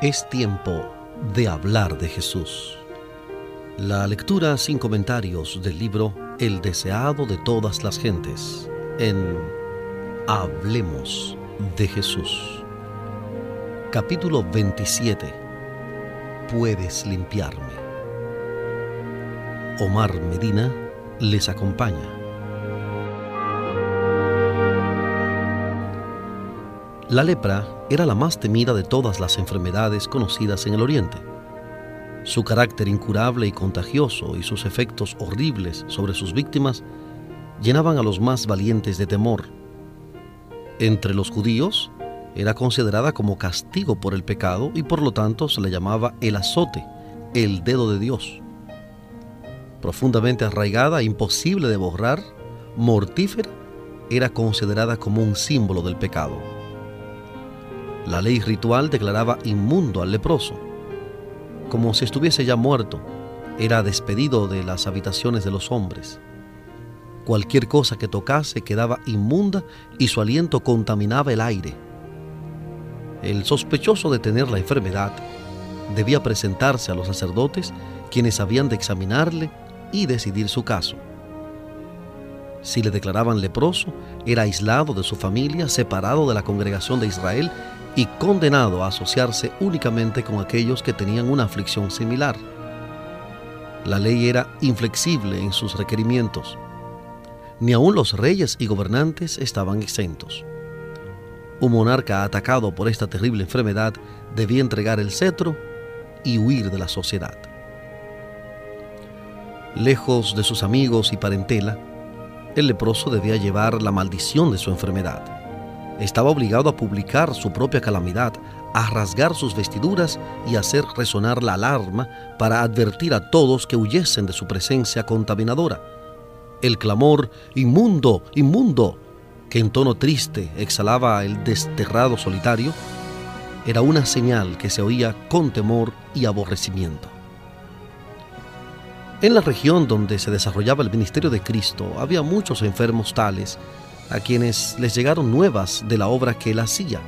Es tiempo de hablar de Jesús. La lectura sin comentarios del libro El deseado de todas las gentes en Hablemos de Jesús. Capítulo 27. Puedes limpiarme. Omar Medina les acompaña. La lepra era la más temida de todas las enfermedades conocidas en el Oriente. Su carácter incurable y contagioso y sus efectos horribles sobre sus víctimas llenaban a los más valientes de temor. Entre los judíos era considerada como castigo por el pecado y por lo tanto se le llamaba el azote, el dedo de Dios. Profundamente arraigada, imposible de borrar, mortífera, era considerada como un símbolo del pecado. La ley ritual declaraba inmundo al leproso. Como si estuviese ya muerto, era despedido de las habitaciones de los hombres. Cualquier cosa que tocase quedaba inmunda y su aliento contaminaba el aire. El sospechoso de tener la enfermedad debía presentarse a los sacerdotes quienes habían de examinarle y decidir su caso. Si le declaraban leproso, era aislado de su familia, separado de la congregación de Israel y condenado a asociarse únicamente con aquellos que tenían una aflicción similar. La ley era inflexible en sus requerimientos. Ni aun los reyes y gobernantes estaban exentos. Un monarca atacado por esta terrible enfermedad debía entregar el cetro y huir de la sociedad. Lejos de sus amigos y parentela, el leproso debía llevar la maldición de su enfermedad estaba obligado a publicar su propia calamidad, a rasgar sus vestiduras y hacer resonar la alarma para advertir a todos que huyesen de su presencia contaminadora. El clamor, inmundo, inmundo, que en tono triste exhalaba el desterrado solitario, era una señal que se oía con temor y aborrecimiento. En la región donde se desarrollaba el ministerio de Cristo había muchos enfermos tales a quienes les llegaron nuevas de la obra que él hacía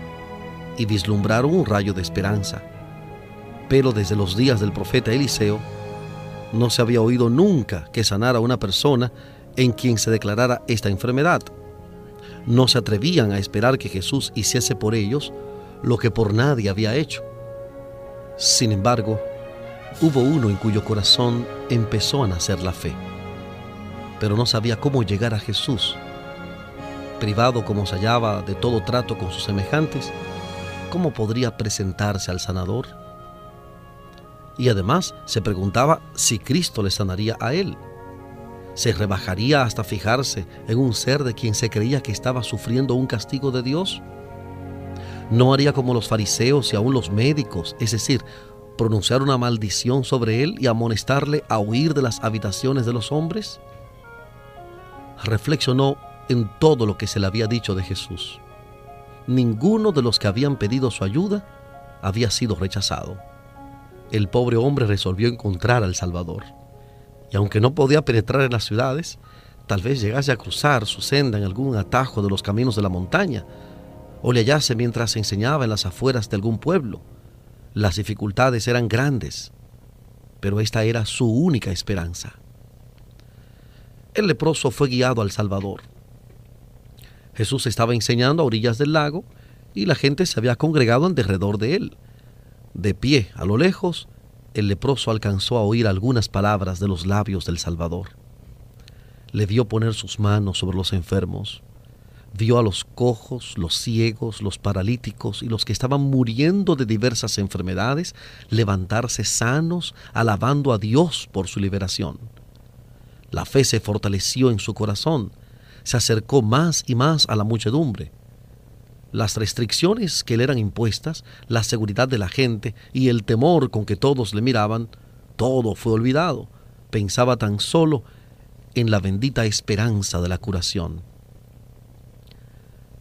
y vislumbraron un rayo de esperanza. Pero desde los días del profeta Eliseo, no se había oído nunca que sanara una persona en quien se declarara esta enfermedad. No se atrevían a esperar que Jesús hiciese por ellos lo que por nadie había hecho. Sin embargo, hubo uno en cuyo corazón empezó a nacer la fe, pero no sabía cómo llegar a Jesús privado como se hallaba de todo trato con sus semejantes, ¿cómo podría presentarse al sanador? Y además se preguntaba si Cristo le sanaría a él. ¿Se rebajaría hasta fijarse en un ser de quien se creía que estaba sufriendo un castigo de Dios? ¿No haría como los fariseos y aún los médicos, es decir, pronunciar una maldición sobre él y amonestarle a huir de las habitaciones de los hombres? Reflexionó en todo lo que se le había dicho de Jesús. Ninguno de los que habían pedido su ayuda había sido rechazado. El pobre hombre resolvió encontrar al Salvador. Y aunque no podía penetrar en las ciudades, tal vez llegase a cruzar su senda en algún atajo de los caminos de la montaña, o le hallase mientras enseñaba en las afueras de algún pueblo. Las dificultades eran grandes, pero esta era su única esperanza. El leproso fue guiado al Salvador. Jesús estaba enseñando a orillas del lago y la gente se había congregado en derredor de él. De pie, a lo lejos, el leproso alcanzó a oír algunas palabras de los labios del Salvador. Le vio poner sus manos sobre los enfermos, vio a los cojos, los ciegos, los paralíticos y los que estaban muriendo de diversas enfermedades levantarse sanos, alabando a Dios por su liberación. La fe se fortaleció en su corazón se acercó más y más a la muchedumbre. Las restricciones que le eran impuestas, la seguridad de la gente y el temor con que todos le miraban, todo fue olvidado. Pensaba tan solo en la bendita esperanza de la curación.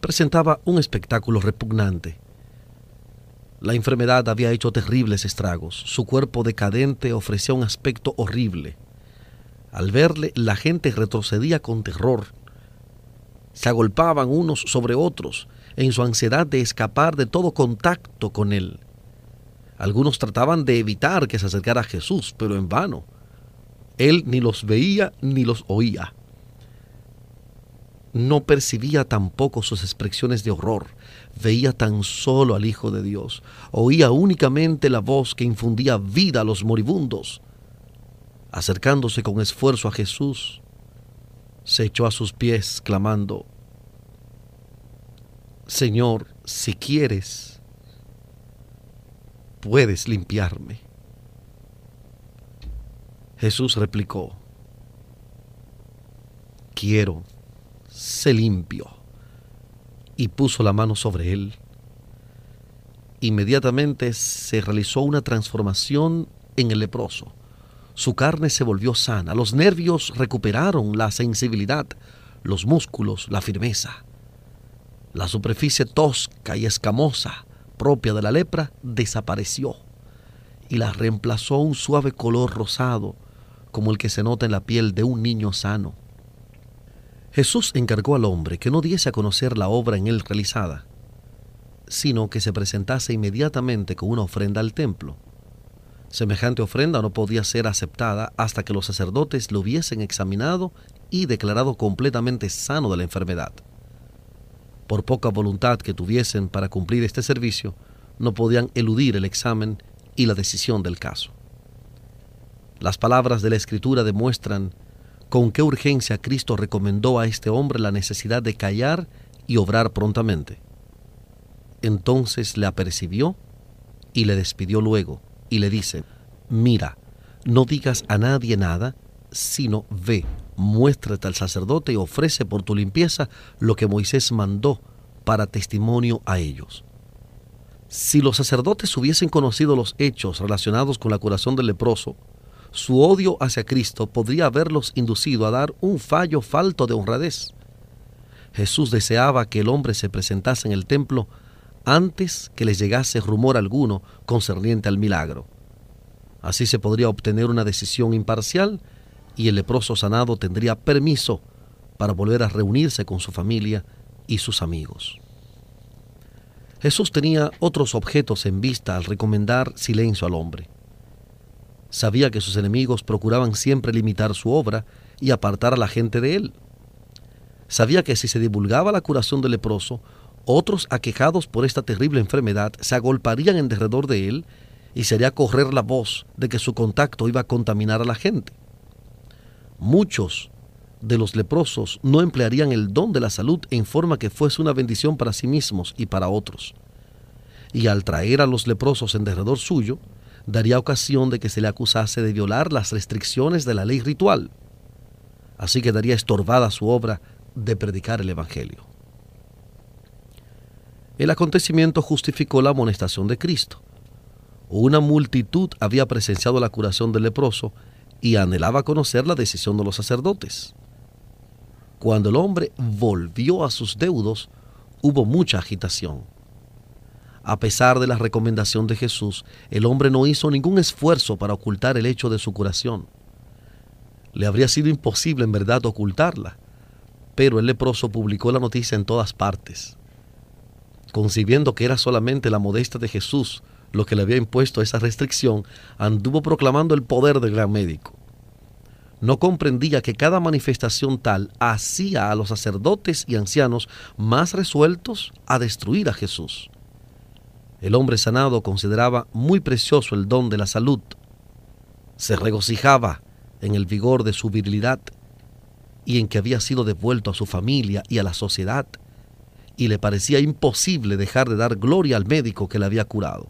Presentaba un espectáculo repugnante. La enfermedad había hecho terribles estragos. Su cuerpo decadente ofrecía un aspecto horrible. Al verle, la gente retrocedía con terror se agolpaban unos sobre otros en su ansiedad de escapar de todo contacto con él. Algunos trataban de evitar que se acercara a Jesús, pero en vano. Él ni los veía ni los oía. No percibía tampoco sus expresiones de horror, veía tan solo al Hijo de Dios, oía únicamente la voz que infundía vida a los moribundos. Acercándose con esfuerzo a Jesús, se echó a sus pies, clamando, Señor, si quieres, puedes limpiarme. Jesús replicó, quiero, se limpio. Y puso la mano sobre él. Inmediatamente se realizó una transformación en el leproso. Su carne se volvió sana, los nervios recuperaron la sensibilidad, los músculos la firmeza. La superficie tosca y escamosa propia de la lepra desapareció y la reemplazó un suave color rosado como el que se nota en la piel de un niño sano. Jesús encargó al hombre que no diese a conocer la obra en él realizada, sino que se presentase inmediatamente con una ofrenda al templo. Semejante ofrenda no podía ser aceptada hasta que los sacerdotes lo hubiesen examinado y declarado completamente sano de la enfermedad por poca voluntad que tuviesen para cumplir este servicio, no podían eludir el examen y la decisión del caso. Las palabras de la Escritura demuestran con qué urgencia Cristo recomendó a este hombre la necesidad de callar y obrar prontamente. Entonces le apercibió y le despidió luego y le dice, mira, no digas a nadie nada, sino ve, muéstrate al sacerdote y ofrece por tu limpieza lo que Moisés mandó para testimonio a ellos. Si los sacerdotes hubiesen conocido los hechos relacionados con la curación del leproso, su odio hacia Cristo podría haberlos inducido a dar un fallo falto de honradez. Jesús deseaba que el hombre se presentase en el templo antes que les llegase rumor alguno concerniente al milagro. Así se podría obtener una decisión imparcial y el leproso sanado tendría permiso para volver a reunirse con su familia y sus amigos. Jesús tenía otros objetos en vista al recomendar silencio al hombre. Sabía que sus enemigos procuraban siempre limitar su obra y apartar a la gente de él. Sabía que si se divulgaba la curación del leproso, otros aquejados por esta terrible enfermedad se agolparían en derredor de él y sería correr la voz de que su contacto iba a contaminar a la gente. Muchos de los leprosos no emplearían el don de la salud en forma que fuese una bendición para sí mismos y para otros. Y al traer a los leprosos en derredor suyo, daría ocasión de que se le acusase de violar las restricciones de la ley ritual. Así quedaría estorbada su obra de predicar el Evangelio. El acontecimiento justificó la amonestación de Cristo. Una multitud había presenciado la curación del leproso y anhelaba conocer la decisión de los sacerdotes. Cuando el hombre volvió a sus deudos, hubo mucha agitación. A pesar de la recomendación de Jesús, el hombre no hizo ningún esfuerzo para ocultar el hecho de su curación. Le habría sido imposible en verdad ocultarla, pero el leproso publicó la noticia en todas partes. Concibiendo que era solamente la modestia de Jesús lo que le había impuesto esa restricción, anduvo proclamando el poder del gran médico. No comprendía que cada manifestación tal hacía a los sacerdotes y ancianos más resueltos a destruir a Jesús. El hombre sanado consideraba muy precioso el don de la salud. Se regocijaba en el vigor de su virilidad y en que había sido devuelto a su familia y a la sociedad, y le parecía imposible dejar de dar gloria al médico que le había curado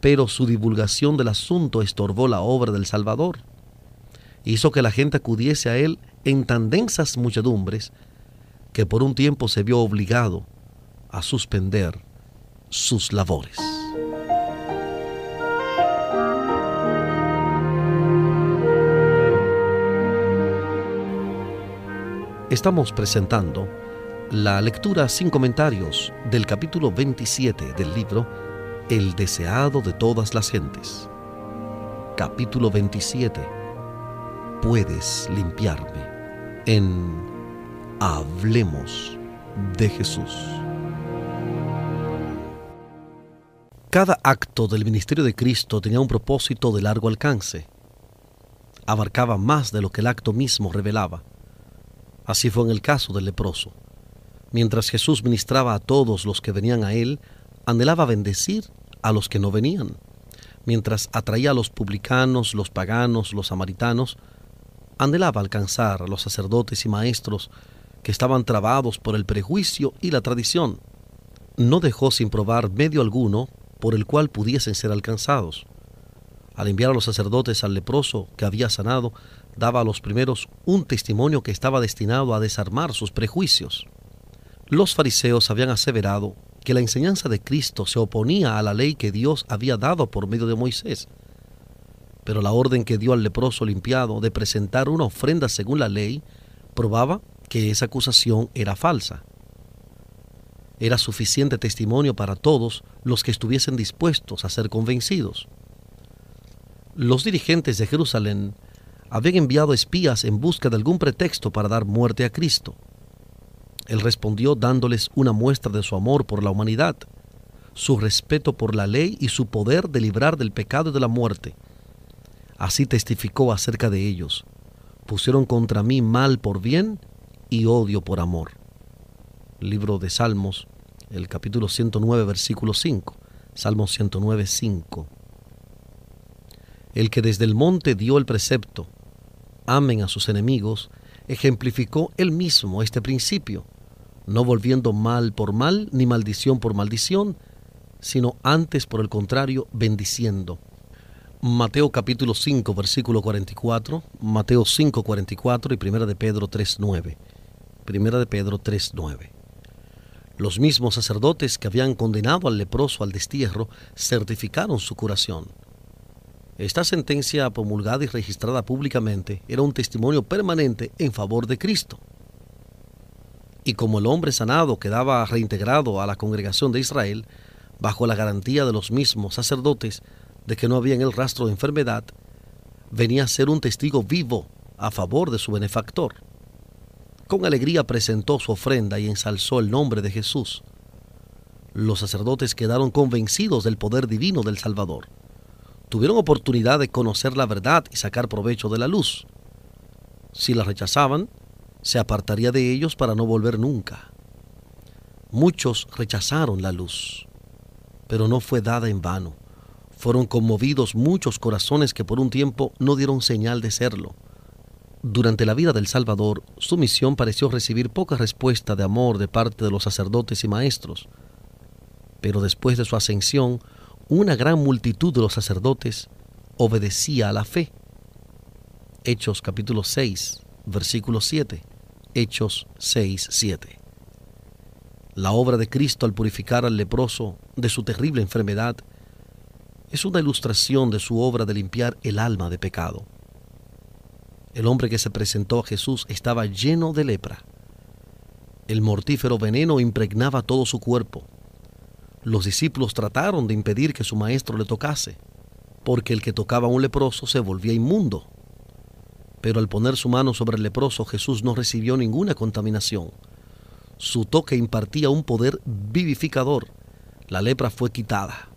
pero su divulgación del asunto estorbó la obra del Salvador. Hizo que la gente acudiese a él en tan densas muchedumbres que por un tiempo se vio obligado a suspender sus labores. Estamos presentando la lectura sin comentarios del capítulo 27 del libro el deseado de todas las gentes. Capítulo 27. Puedes limpiarme. En Hablemos de Jesús. Cada acto del ministerio de Cristo tenía un propósito de largo alcance. Abarcaba más de lo que el acto mismo revelaba. Así fue en el caso del leproso. Mientras Jesús ministraba a todos los que venían a él, anhelaba bendecir a los que no venían. Mientras atraía a los publicanos, los paganos, los samaritanos, anhelaba alcanzar a los sacerdotes y maestros que estaban trabados por el prejuicio y la tradición. No dejó sin probar medio alguno por el cual pudiesen ser alcanzados. Al enviar a los sacerdotes al leproso que había sanado, daba a los primeros un testimonio que estaba destinado a desarmar sus prejuicios. Los fariseos habían aseverado que la enseñanza de Cristo se oponía a la ley que Dios había dado por medio de Moisés. Pero la orden que dio al leproso limpiado de presentar una ofrenda según la ley probaba que esa acusación era falsa era suficiente testimonio para todos los que estuviesen dispuestos a ser convencidos. Los dirigentes de Jerusalén habían enviado espías en busca de algún pretexto para dar muerte a Cristo. Él respondió dándoles una muestra de su amor por la humanidad, su respeto por la ley y su poder de librar del pecado y de la muerte. Así testificó acerca de ellos. Pusieron contra mí mal por bien y odio por amor libro de Salmos, el capítulo 109, versículo 5. Salmo 109, 5. El que desde el monte dio el precepto, amen a sus enemigos, ejemplificó él mismo este principio, no volviendo mal por mal ni maldición por maldición, sino antes por el contrario bendiciendo. Mateo capítulo 5 versículo 44, Mateo 5 44 y Primera de Pedro 3 9. Primera de Pedro 3 9. Los mismos sacerdotes que habían condenado al leproso al destierro certificaron su curación. Esta sentencia promulgada y registrada públicamente era un testimonio permanente en favor de Cristo. Y como el hombre sanado quedaba reintegrado a la congregación de Israel, bajo la garantía de los mismos sacerdotes de que no había en el rastro de enfermedad, venía a ser un testigo vivo a favor de su benefactor. Con alegría presentó su ofrenda y ensalzó el nombre de Jesús. Los sacerdotes quedaron convencidos del poder divino del Salvador. Tuvieron oportunidad de conocer la verdad y sacar provecho de la luz. Si la rechazaban, se apartaría de ellos para no volver nunca. Muchos rechazaron la luz, pero no fue dada en vano. Fueron conmovidos muchos corazones que por un tiempo no dieron señal de serlo. Durante la vida del Salvador, su misión pareció recibir poca respuesta de amor de parte de los sacerdotes y maestros. Pero después de su ascensión, una gran multitud de los sacerdotes obedecía a la fe. Hechos capítulo 6, versículo 7. Hechos 6, 7. La obra de Cristo al purificar al leproso de su terrible enfermedad es una ilustración de su obra de limpiar el alma de pecado. El hombre que se presentó a Jesús estaba lleno de lepra. El mortífero veneno impregnaba todo su cuerpo. Los discípulos trataron de impedir que su maestro le tocase, porque el que tocaba a un leproso se volvía inmundo. Pero al poner su mano sobre el leproso, Jesús no recibió ninguna contaminación. Su toque impartía un poder vivificador. La lepra fue quitada.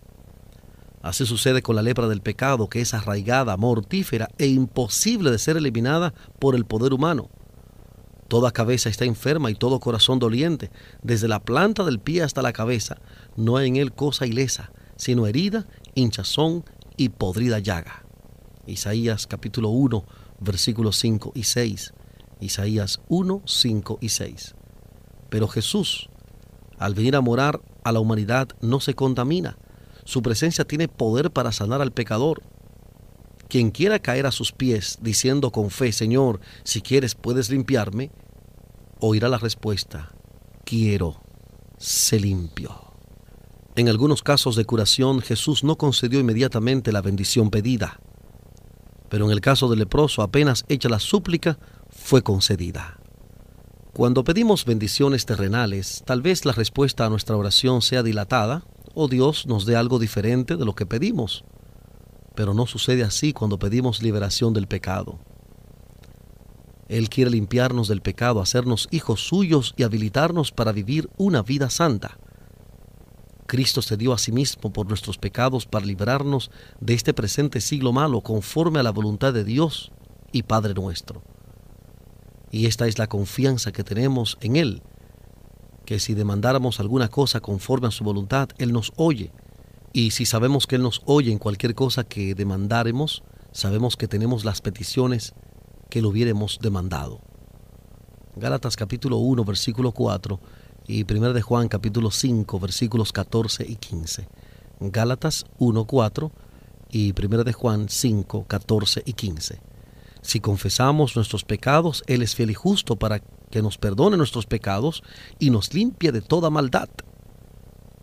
Así sucede con la lepra del pecado, que es arraigada, mortífera e imposible de ser eliminada por el poder humano. Toda cabeza está enferma y todo corazón doliente, desde la planta del pie hasta la cabeza. No hay en él cosa ilesa, sino herida, hinchazón y podrida llaga. Isaías capítulo 1, versículos 5 y 6. Isaías 1, 5 y 6. Pero Jesús, al venir a morar a la humanidad, no se contamina su presencia tiene poder para sanar al pecador. Quien quiera caer a sus pies diciendo con fe, Señor, si quieres puedes limpiarme, oirá la respuesta, quiero, se limpio. En algunos casos de curación Jesús no concedió inmediatamente la bendición pedida, pero en el caso del leproso apenas hecha la súplica, fue concedida. Cuando pedimos bendiciones terrenales, tal vez la respuesta a nuestra oración sea dilatada o Dios nos dé algo diferente de lo que pedimos. Pero no sucede así cuando pedimos liberación del pecado. Él quiere limpiarnos del pecado, hacernos hijos suyos y habilitarnos para vivir una vida santa. Cristo se dio a sí mismo por nuestros pecados para librarnos de este presente siglo malo conforme a la voluntad de Dios y Padre nuestro. Y esta es la confianza que tenemos en Él, que si demandáramos alguna cosa conforme a su voluntad, Él nos oye. Y si sabemos que Él nos oye en cualquier cosa que demandáremos, sabemos que tenemos las peticiones que lo hubiéramos demandado. Gálatas capítulo 1, versículo 4 y 1 de Juan capítulo 5 versículos 14 y 15. Gálatas 1, 4 y 1 de Juan 5, 14 y 15. Si confesamos nuestros pecados, Él es fiel y justo para que nos perdone nuestros pecados y nos limpie de toda maldad.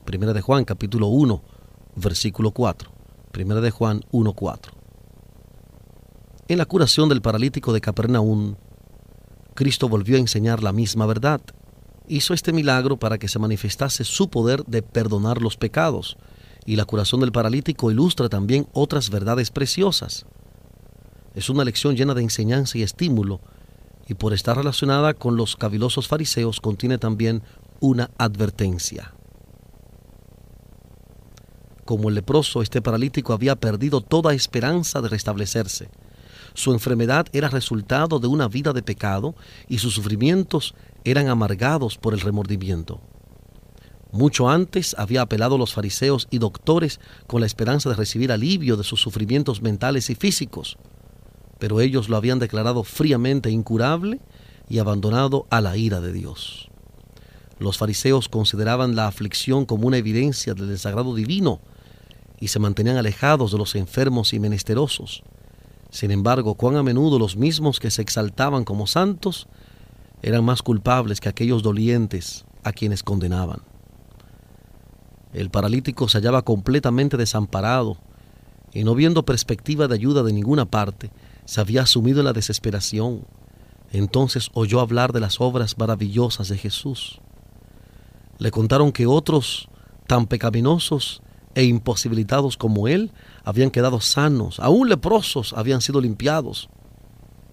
1 de Juan capítulo 1 versículo 4. 1 de Juan 1, 4. En la curación del paralítico de Capernaum, Cristo volvió a enseñar la misma verdad hizo este milagro para que se manifestase su poder de perdonar los pecados, y la curación del paralítico ilustra también otras verdades preciosas. Es una lección llena de enseñanza y estímulo, y por estar relacionada con los cavilosos fariseos contiene también una advertencia. Como el leproso, este paralítico había perdido toda esperanza de restablecerse. Su enfermedad era resultado de una vida de pecado y sus sufrimientos eran amargados por el remordimiento. Mucho antes había apelado a los fariseos y doctores con la esperanza de recibir alivio de sus sufrimientos mentales y físicos, pero ellos lo habían declarado fríamente incurable y abandonado a la ira de Dios. Los fariseos consideraban la aflicción como una evidencia del desagrado divino y se mantenían alejados de los enfermos y menesterosos. Sin embargo, cuán a menudo los mismos que se exaltaban como santos eran más culpables que aquellos dolientes a quienes condenaban. El paralítico se hallaba completamente desamparado y no viendo perspectiva de ayuda de ninguna parte, se había sumido en la desesperación. Entonces oyó hablar de las obras maravillosas de Jesús. Le contaron que otros tan pecaminosos e imposibilitados como él habían quedado sanos, aún leprosos habían sido limpiados.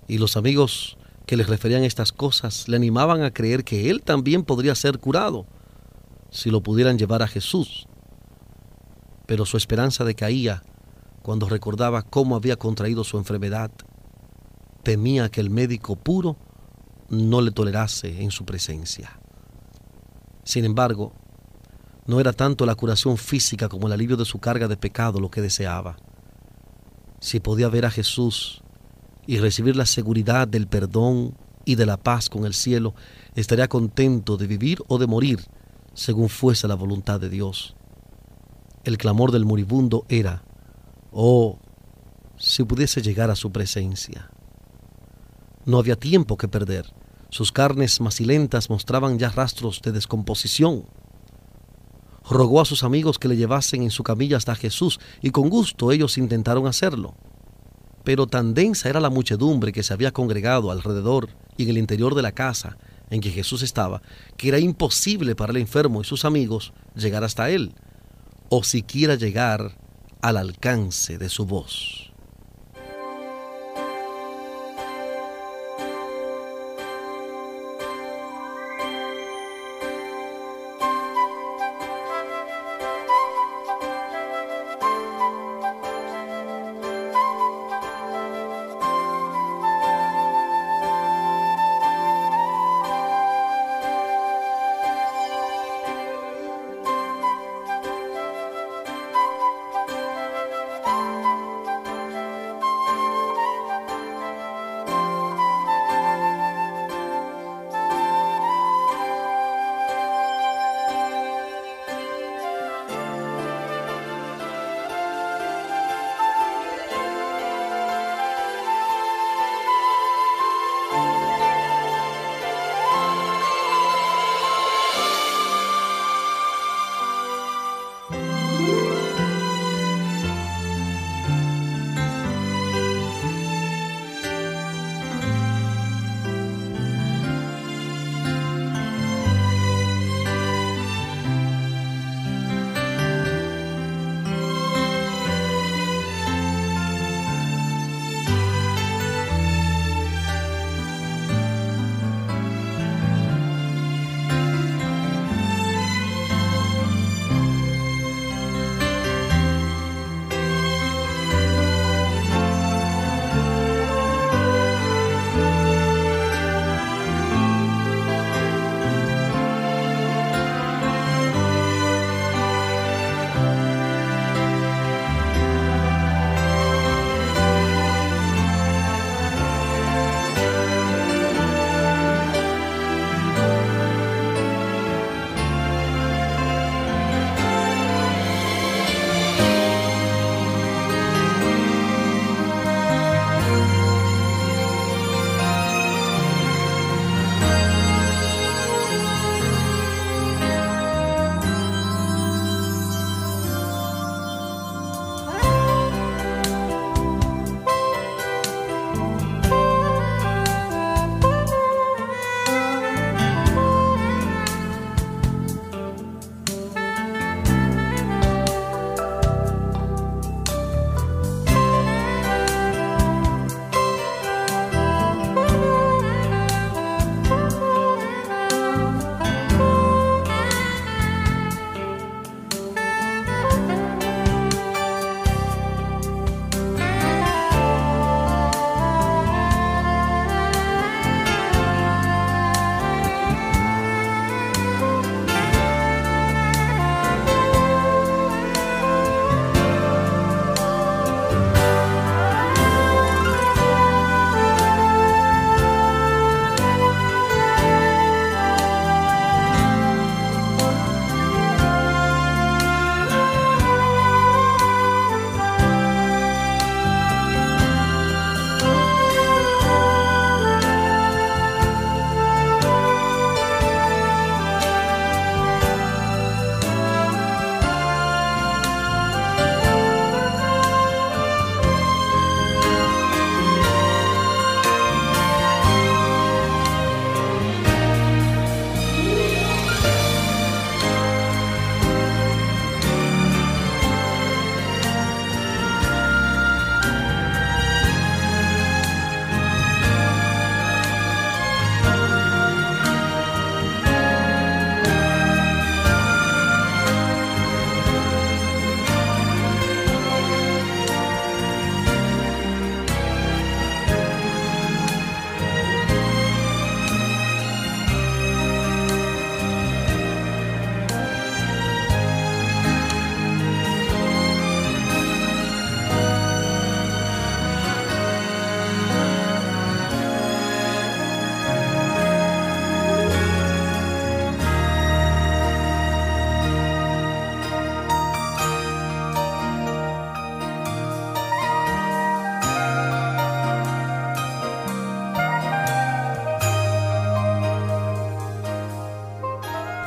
Y los amigos que les referían estas cosas le animaban a creer que él también podría ser curado si lo pudieran llevar a Jesús. Pero su esperanza decaía cuando recordaba cómo había contraído su enfermedad. Temía que el médico puro no le tolerase en su presencia. Sin embargo, no era tanto la curación física como el alivio de su carga de pecado lo que deseaba. Si podía ver a Jesús y recibir la seguridad del perdón y de la paz con el cielo, estaría contento de vivir o de morir según fuese la voluntad de Dios. El clamor del moribundo era, oh, si pudiese llegar a su presencia. No había tiempo que perder. Sus carnes macilentas mostraban ya rastros de descomposición. Rogó a sus amigos que le llevasen en su camilla hasta Jesús y con gusto ellos intentaron hacerlo pero tan densa era la muchedumbre que se había congregado alrededor y en el interior de la casa en que Jesús estaba, que era imposible para el enfermo y sus amigos llegar hasta él, o siquiera llegar al alcance de su voz.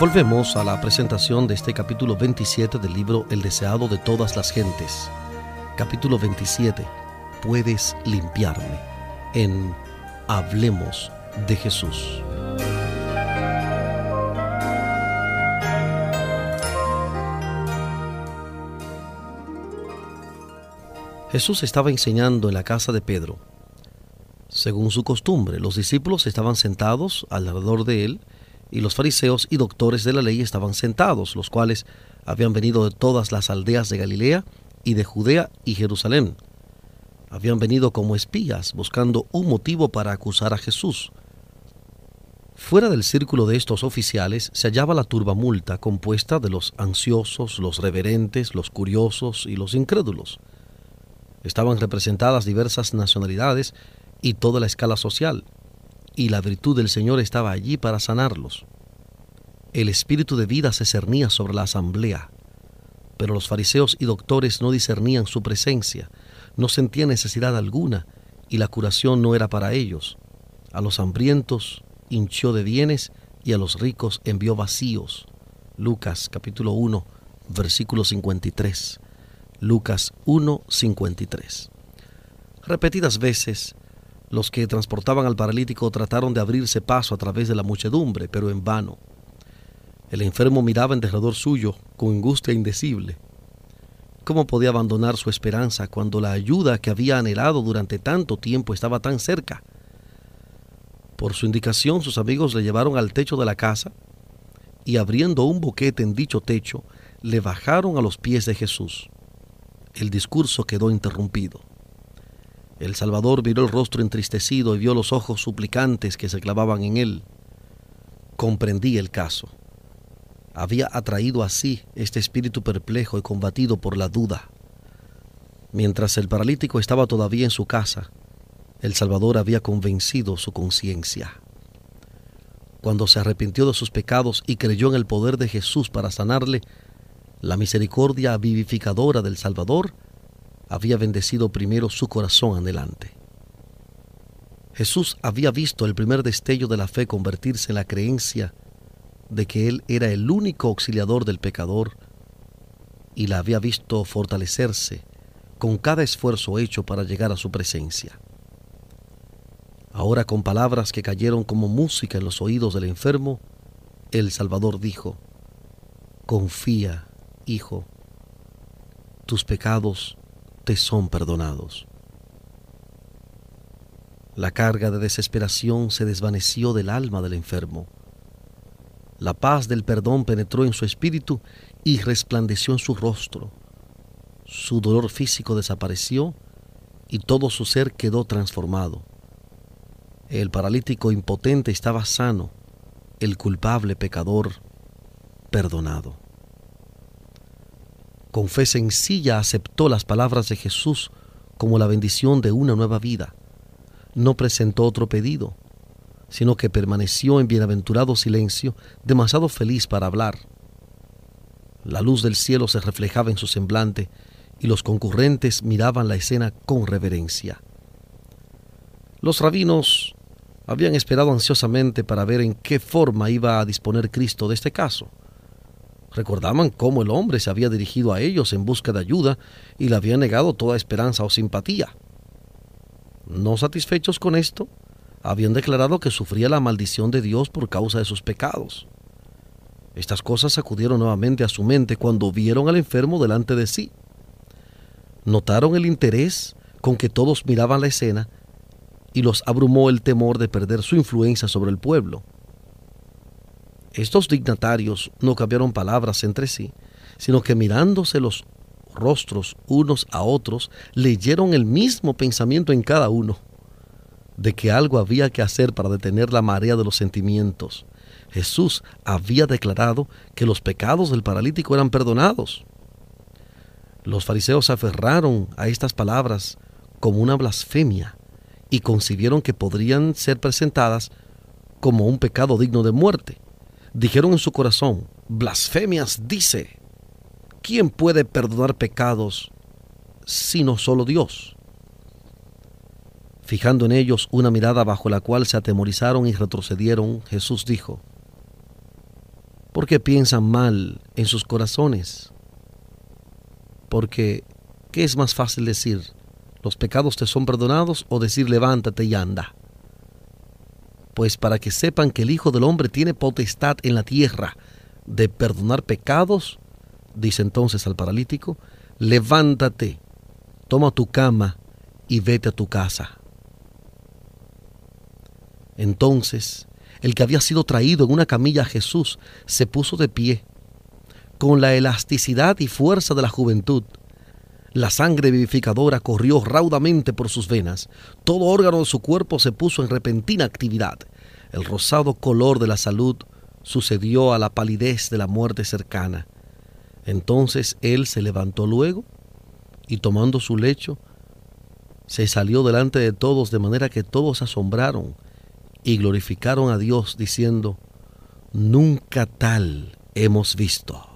Volvemos a la presentación de este capítulo 27 del libro El deseado de todas las gentes. Capítulo 27. Puedes limpiarme. En Hablemos de Jesús. Jesús estaba enseñando en la casa de Pedro. Según su costumbre, los discípulos estaban sentados alrededor de él y los fariseos y doctores de la ley estaban sentados, los cuales habían venido de todas las aldeas de Galilea y de Judea y Jerusalén. Habían venido como espías buscando un motivo para acusar a Jesús. Fuera del círculo de estos oficiales se hallaba la turbamulta compuesta de los ansiosos, los reverentes, los curiosos y los incrédulos. Estaban representadas diversas nacionalidades y toda la escala social y la virtud del Señor estaba allí para sanarlos. El espíritu de vida se cernía sobre la asamblea, pero los fariseos y doctores no discernían su presencia, no sentían necesidad alguna, y la curación no era para ellos. A los hambrientos hinchó de bienes y a los ricos envió vacíos. Lucas capítulo 1, versículo 53. Lucas 1, 53. Repetidas veces los que transportaban al paralítico trataron de abrirse paso a través de la muchedumbre, pero en vano. El enfermo miraba en derredor suyo con angustia indecible. ¿Cómo podía abandonar su esperanza cuando la ayuda que había anhelado durante tanto tiempo estaba tan cerca? Por su indicación sus amigos le llevaron al techo de la casa y abriendo un boquete en dicho techo, le bajaron a los pies de Jesús. El discurso quedó interrumpido. El Salvador miró el rostro entristecido y vio los ojos suplicantes que se clavaban en él. Comprendí el caso. Había atraído así este espíritu perplejo y combatido por la duda. Mientras el paralítico estaba todavía en su casa, el Salvador había convencido su conciencia. Cuando se arrepintió de sus pecados y creyó en el poder de Jesús para sanarle, la misericordia vivificadora del Salvador había bendecido primero su corazón adelante. Jesús había visto el primer destello de la fe convertirse en la creencia de que Él era el único auxiliador del pecador y la había visto fortalecerse con cada esfuerzo hecho para llegar a su presencia. Ahora con palabras que cayeron como música en los oídos del enfermo, el Salvador dijo, Confía, hijo, tus pecados son perdonados. La carga de desesperación se desvaneció del alma del enfermo. La paz del perdón penetró en su espíritu y resplandeció en su rostro. Su dolor físico desapareció y todo su ser quedó transformado. El paralítico impotente estaba sano, el culpable pecador perdonado. Con fe sencilla aceptó las palabras de Jesús como la bendición de una nueva vida. No presentó otro pedido, sino que permaneció en bienaventurado silencio, demasiado feliz para hablar. La luz del cielo se reflejaba en su semblante y los concurrentes miraban la escena con reverencia. Los rabinos habían esperado ansiosamente para ver en qué forma iba a disponer Cristo de este caso. Recordaban cómo el hombre se había dirigido a ellos en busca de ayuda y le había negado toda esperanza o simpatía. No satisfechos con esto, habían declarado que sufría la maldición de Dios por causa de sus pecados. Estas cosas acudieron nuevamente a su mente cuando vieron al enfermo delante de sí. Notaron el interés con que todos miraban la escena y los abrumó el temor de perder su influencia sobre el pueblo. Estos dignatarios no cambiaron palabras entre sí, sino que mirándose los rostros unos a otros, leyeron el mismo pensamiento en cada uno, de que algo había que hacer para detener la marea de los sentimientos. Jesús había declarado que los pecados del paralítico eran perdonados. Los fariseos se aferraron a estas palabras como una blasfemia y concibieron que podrían ser presentadas como un pecado digno de muerte dijeron en su corazón, blasfemias dice, ¿quién puede perdonar pecados sino solo Dios? Fijando en ellos una mirada bajo la cual se atemorizaron y retrocedieron, Jesús dijo, porque piensan mal en sus corazones. Porque, ¿qué es más fácil decir? ¿Los pecados te son perdonados o decir levántate y anda? Pues para que sepan que el Hijo del Hombre tiene potestad en la tierra de perdonar pecados, dice entonces al paralítico, levántate, toma tu cama y vete a tu casa. Entonces, el que había sido traído en una camilla a Jesús se puso de pie, con la elasticidad y fuerza de la juventud. La sangre vivificadora corrió raudamente por sus venas, todo órgano de su cuerpo se puso en repentina actividad. El rosado color de la salud sucedió a la palidez de la muerte cercana. Entonces él se levantó luego y tomando su lecho, se salió delante de todos de manera que todos asombraron y glorificaron a Dios diciendo, nunca tal hemos visto.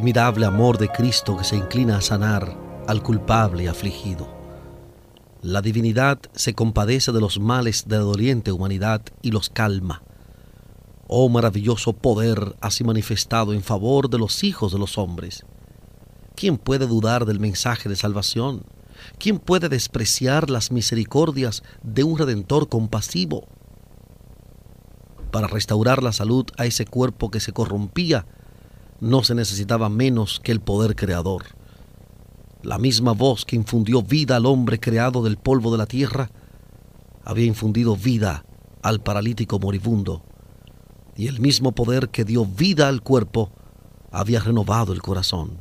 Admirable amor de Cristo que se inclina a sanar al culpable y afligido. La divinidad se compadece de los males de la doliente humanidad y los calma. Oh maravilloso poder así manifestado en favor de los hijos de los hombres. ¿Quién puede dudar del mensaje de salvación? ¿Quién puede despreciar las misericordias de un redentor compasivo? Para restaurar la salud a ese cuerpo que se corrompía, no se necesitaba menos que el poder creador. La misma voz que infundió vida al hombre creado del polvo de la tierra, había infundido vida al paralítico moribundo, y el mismo poder que dio vida al cuerpo había renovado el corazón.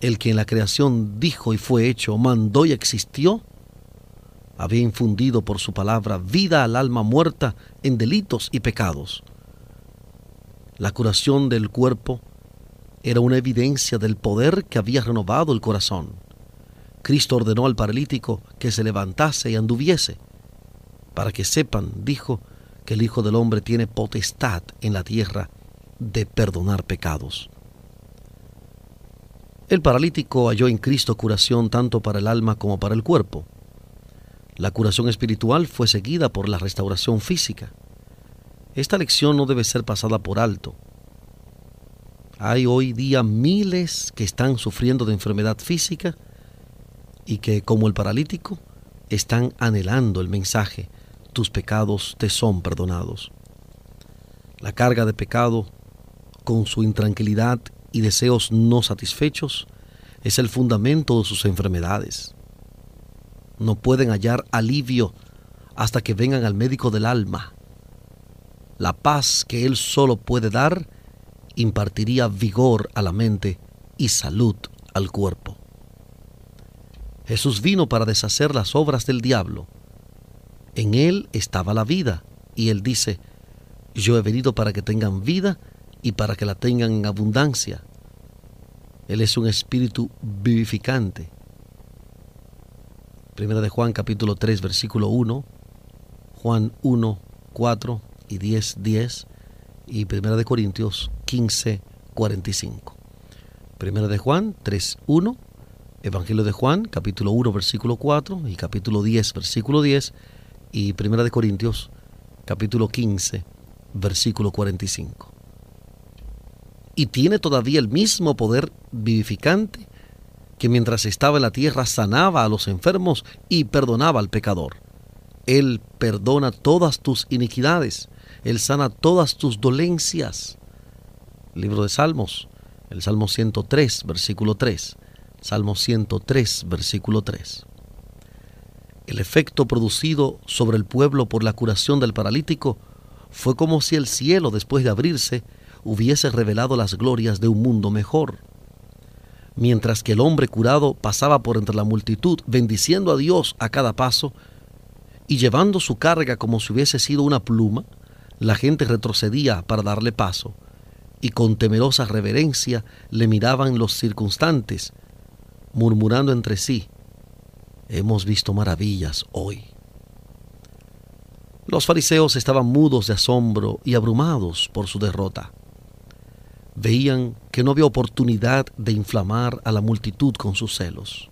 El que en la creación dijo y fue hecho, mandó y existió, había infundido por su palabra vida al alma muerta en delitos y pecados la curación del cuerpo era una evidencia del poder que había renovado el corazón. Cristo ordenó al paralítico que se levantase y anduviese, para que sepan, dijo, que el Hijo del Hombre tiene potestad en la tierra de perdonar pecados. El paralítico halló en Cristo curación tanto para el alma como para el cuerpo. La curación espiritual fue seguida por la restauración física. Esta lección no debe ser pasada por alto. Hay hoy día miles que están sufriendo de enfermedad física y que, como el paralítico, están anhelando el mensaje, tus pecados te son perdonados. La carga de pecado, con su intranquilidad y deseos no satisfechos, es el fundamento de sus enfermedades. No pueden hallar alivio hasta que vengan al médico del alma la paz que Él solo puede dar impartiría vigor a la mente y salud al cuerpo. Jesús vino para deshacer las obras del diablo. En Él estaba la vida, y Él dice, yo he venido para que tengan vida y para que la tengan en abundancia. Él es un espíritu vivificante. Primera de Juan capítulo 3 versículo 1, Juan 1, 4 y 10, 10 y Primera de Corintios 15, 45. Primera de Juan 3, 1, Evangelio de Juan capítulo 1 versículo 4 y capítulo 10 versículo 10 y Primera de Corintios capítulo 15 versículo 45. Y tiene todavía el mismo poder vivificante que mientras estaba en la tierra sanaba a los enfermos y perdonaba al pecador. Él perdona todas tus iniquidades él sana todas tus dolencias. Libro de Salmos, el Salmo 103, versículo 3. Salmo 103, versículo 3. El efecto producido sobre el pueblo por la curación del paralítico fue como si el cielo, después de abrirse, hubiese revelado las glorias de un mundo mejor. Mientras que el hombre curado pasaba por entre la multitud, bendiciendo a Dios a cada paso y llevando su carga como si hubiese sido una pluma, la gente retrocedía para darle paso, y con temerosa reverencia le miraban los circunstantes, murmurando entre sí, hemos visto maravillas hoy. Los fariseos estaban mudos de asombro y abrumados por su derrota. Veían que no había oportunidad de inflamar a la multitud con sus celos.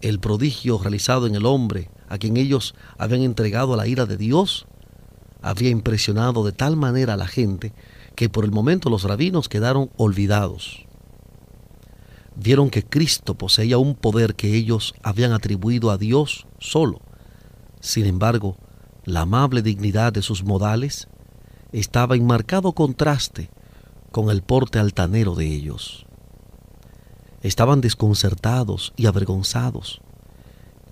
El prodigio realizado en el hombre a quien ellos habían entregado a la ira de Dios había impresionado de tal manera a la gente que por el momento los rabinos quedaron olvidados. Vieron que Cristo poseía un poder que ellos habían atribuido a Dios solo. Sin embargo, la amable dignidad de sus modales estaba en marcado contraste con el porte altanero de ellos. Estaban desconcertados y avergonzados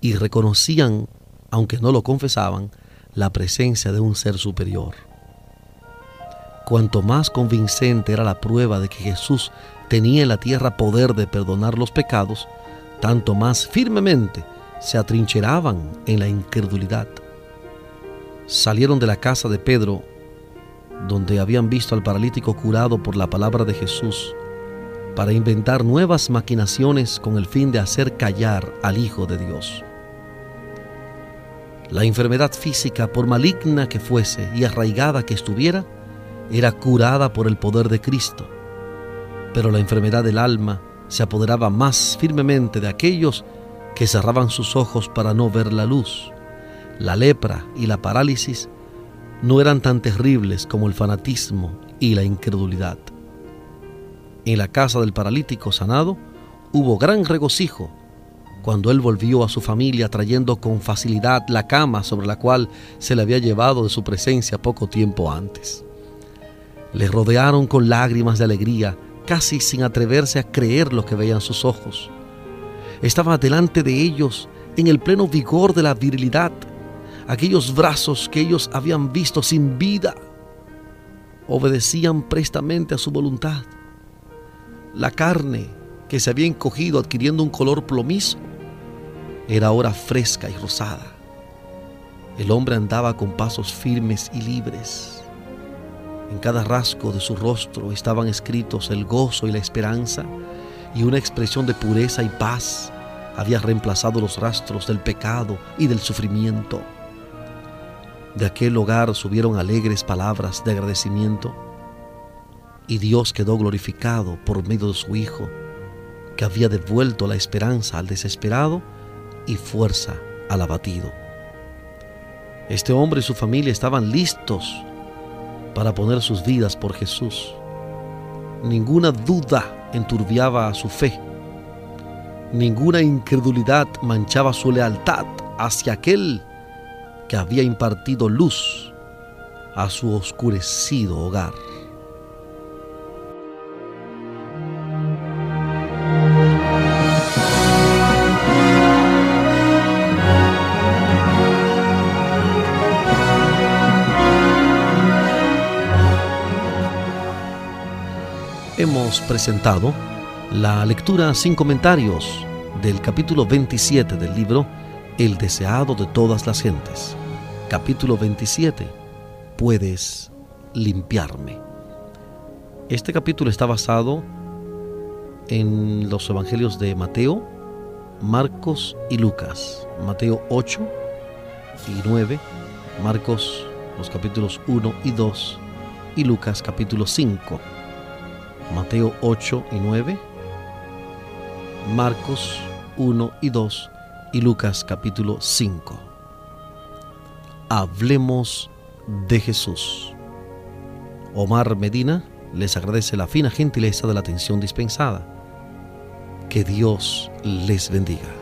y reconocían, aunque no lo confesaban, la presencia de un ser superior. Cuanto más convincente era la prueba de que Jesús tenía en la tierra poder de perdonar los pecados, tanto más firmemente se atrincheraban en la incredulidad. Salieron de la casa de Pedro, donde habían visto al paralítico curado por la palabra de Jesús, para inventar nuevas maquinaciones con el fin de hacer callar al Hijo de Dios. La enfermedad física, por maligna que fuese y arraigada que estuviera, era curada por el poder de Cristo. Pero la enfermedad del alma se apoderaba más firmemente de aquellos que cerraban sus ojos para no ver la luz. La lepra y la parálisis no eran tan terribles como el fanatismo y la incredulidad. En la casa del paralítico sanado hubo gran regocijo cuando él volvió a su familia trayendo con facilidad la cama sobre la cual se le había llevado de su presencia poco tiempo antes. Le rodearon con lágrimas de alegría, casi sin atreverse a creer lo que veían sus ojos. Estaba delante de ellos en el pleno vigor de la virilidad, aquellos brazos que ellos habían visto sin vida, obedecían prestamente a su voluntad. La carne que se había encogido adquiriendo un color plomizo era ahora fresca y rosada. El hombre andaba con pasos firmes y libres. En cada rasgo de su rostro estaban escritos el gozo y la esperanza, y una expresión de pureza y paz había reemplazado los rastros del pecado y del sufrimiento. De aquel hogar subieron alegres palabras de agradecimiento, y Dios quedó glorificado por medio de su Hijo, que había devuelto la esperanza al desesperado y fuerza al abatido. Este hombre y su familia estaban listos para poner sus vidas por Jesús. Ninguna duda enturbiaba su fe. Ninguna incredulidad manchaba su lealtad hacia aquel que había impartido luz a su oscurecido hogar. Presentado la lectura sin comentarios del capítulo 27 del libro El deseado de todas las gentes. Capítulo 27. Puedes limpiarme. Este capítulo está basado en los evangelios de Mateo, Marcos y Lucas. Mateo 8 y 9, Marcos los capítulos 1 y 2 y Lucas capítulo 5. Mateo 8 y 9, Marcos 1 y 2 y Lucas capítulo 5. Hablemos de Jesús. Omar Medina les agradece la fina gentileza de la atención dispensada. Que Dios les bendiga.